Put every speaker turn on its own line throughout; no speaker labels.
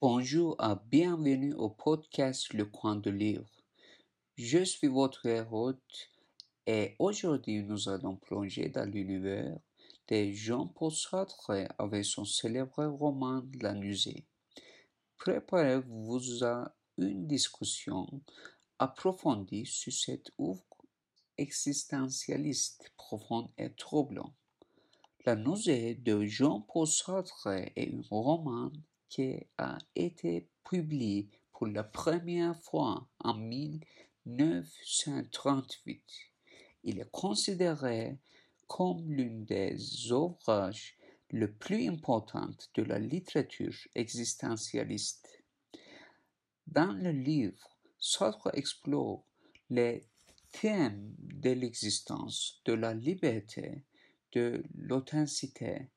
Bonjour et bienvenue au podcast Le Coin de Livre. Je suis votre hôte et aujourd'hui nous allons plonger dans l'univers de Jean-Paul Sartre avec son célèbre roman La Musée. Préparez-vous à une discussion approfondie sur cette œuvre existentialiste profonde et troublante. La nausée de Jean-Paul Sartre est un roman qui a été publié pour la première fois en 1938. Il est considéré comme l'une des ouvrages les plus importantes de la littérature existentialiste. Dans le livre, Sartre explore les thèmes de l'existence, de la liberté, de l'authenticité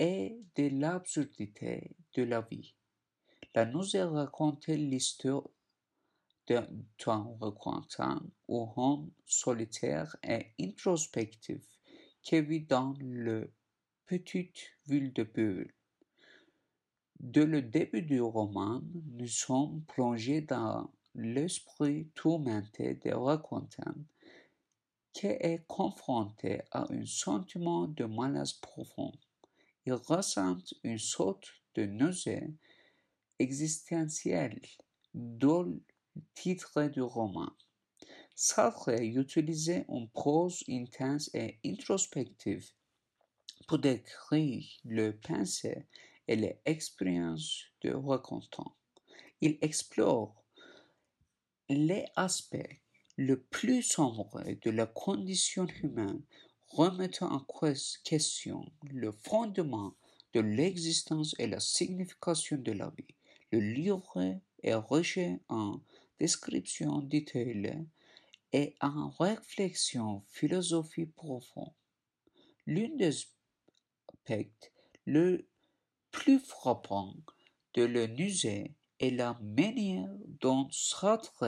et de l'absurdité de la vie. La nausée raconte l'histoire d'un recontant ou homme solitaire et introspectif qui vit dans le petite ville de Bulle. Dès le début du roman, nous sommes plongés dans l'esprit tourmenté des racontants qui est confronté à un sentiment de malaise profond. Il ressent une sorte de nausée existentielle, d'où le titre du roman. Sartre utilisait une prose intense et introspective pour décrire le pensée et les expériences de racontant. Il explore les aspects le plus sombres de la condition humaine, remettant en question le fondement de l'existence et la signification de la vie. Le livre est riche en descriptions détaillées et en réflexions philosophiques profondes. L'un des aspects le plus frappant de le musée est la manière dont Sartre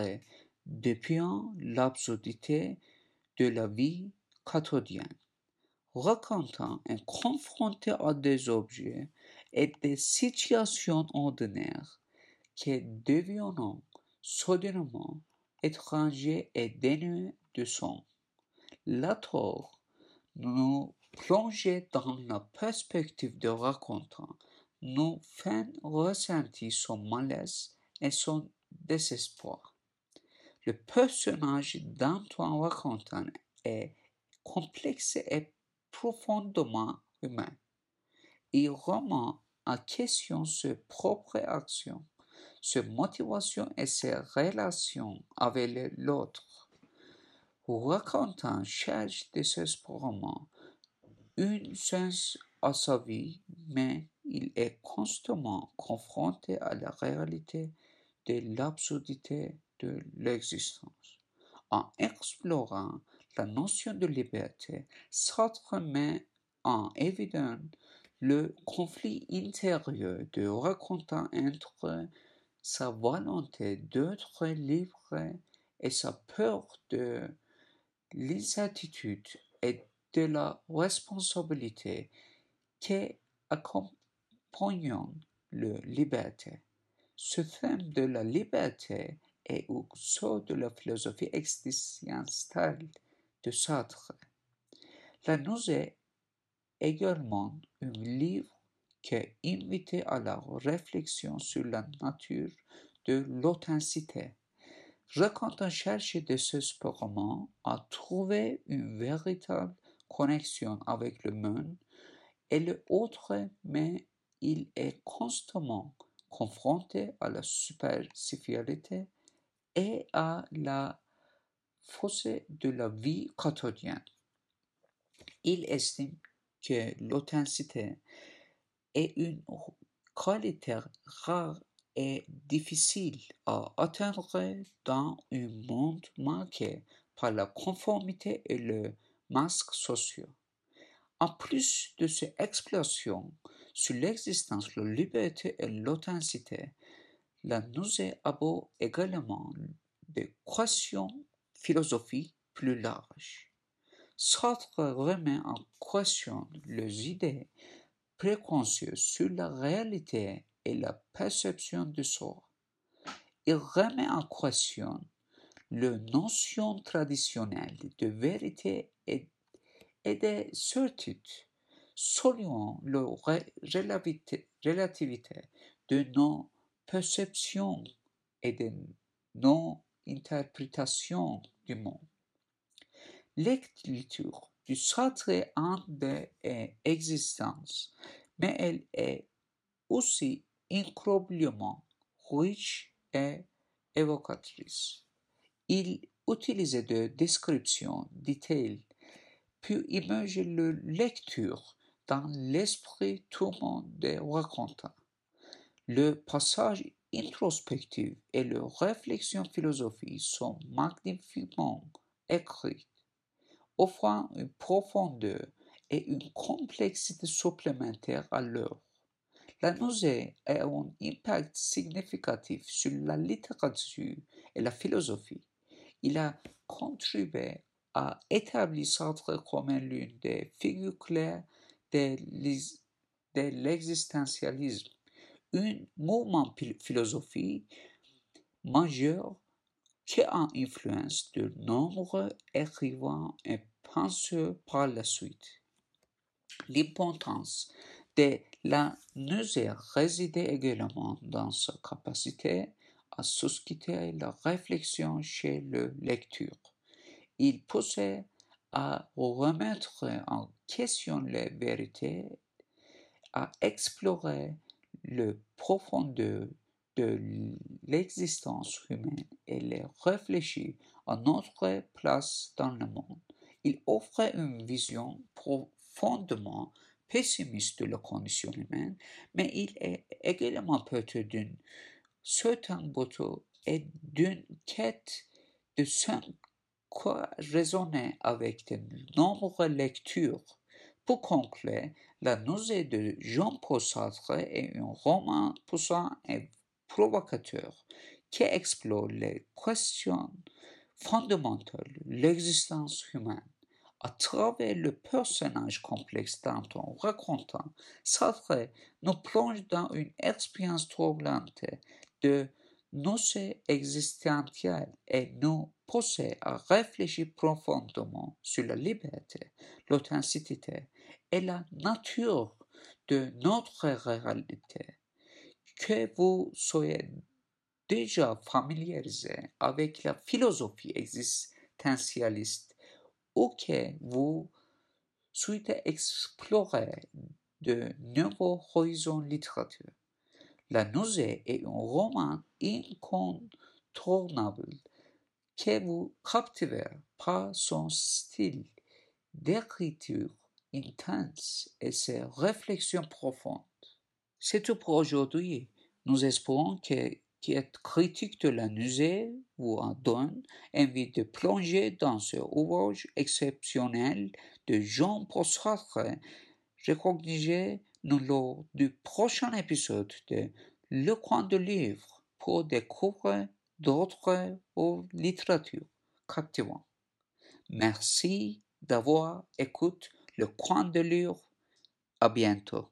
dépeint l'absurdité de la vie quotidienne. Racontant et confronté à des objets et des situations ordinaires qui deviennent soudainement étrangers et dénués de son. L'auteur nous plonger dans la perspective de racontant nous fait ressentir son malaise et son désespoir. Le personnage d'Antoine Racontant est complexe et profondément humain. Il remet en question ses propres actions, ses motivations et ses relations avec l'autre. Racontant cherche désespérément un sens à sa vie, mais il est constamment confronté à la réalité de l'absurdité de l'existence. En explorant la notion de liberté, Sartre met en évidence le conflit intérieur de racontant entre sa volonté d'être libre et sa peur de l'incertitude et de la responsabilité qui accompagnent la liberté. Ce thème de la liberté est au sort de la philosophie existentielle de Sartre. La nausée est également un livre qui invite à la réflexion sur la nature de l'authenticité. Racontant cherche désespérément à trouver une véritable connexion avec le monde et le autre, mais il est constamment confronté à la superficialité et à la fossé de la vie quotidienne. Il estime que l'authenticité est une qualité rare et difficile à atteindre dans un monde marqué par la conformité et le masque social. En plus de ces explorations sur l'existence, la liberté et l'authenticité, la nausée aborde également des questions philosophiques plus larges. Sartre remet en question les idées préconçues sur la réalité et la perception de soi. Il remet en question la notion traditionnelle de vérité et, de certitude, saluant la relativité de nos perceptions et de nos interprétations du monde. L'écriture du Sartre est un des existences, mais elle est aussi incroyablement riche et évocatrice. Il utilisait des descriptions détaillées, puis immerger le lecture dans l'esprit monde des racontant. Le passage introspectif et la réflexion philosophique sont magnifiquement écrits, offrant une profondeur et une complexité supplémentaire à l'œuvre. La nausée a un impact significatif sur la littérature et la philosophie. Il a contribué à établir Sartre comme l'une des figures claires de l'existentialisme, un mouvement philosophique majeur qui a influencé de nombreux écrivains et penseurs par la suite. L'importance de la nausée résidait également dans sa capacité à susciter la réflexion chez le lecteur. Il poussait à remettre en question les vérités, à explorer le profondeur de l'existence humaine et les réfléchir à notre place dans le monde. Il offrait une vision profondément pessimiste de la condition humaine, mais il est également porteur d'une certaine beauté et d'une quête de quoi raisonner avec de nombreuses lectures. Pour conclure, La nausée de Jean-Paul Sartre est un roman poussant et provocateur qui explore les questions fondamentales de l'existence humaine. À travers le personnage complexe dont on racontant, Sartre nous plonge dans une expérience troublante de noces existentielles et nous pousse à réfléchir profondément sur la liberté, l'authenticité et la nature de notre réalité. Que vous soyez déjà familiarisé avec la philosophie existentialiste ou que vous souhaitez explorer de nouveaux horizons littéraires. La nausée est un roman incontournable qui vous captive par son style d'écriture intense et ses réflexions profondes. C'est tout pour aujourd'hui. Nous espérons que est critique de la nausée vous en donne envie de plonger dans ce ouvrage exceptionnel de Jean-Paul Sartre. Nous lors du prochain épisode de Le coin de livre pour découvrir d'autres littératures captivantes. Merci d'avoir écouté le coin de livre. À bientôt.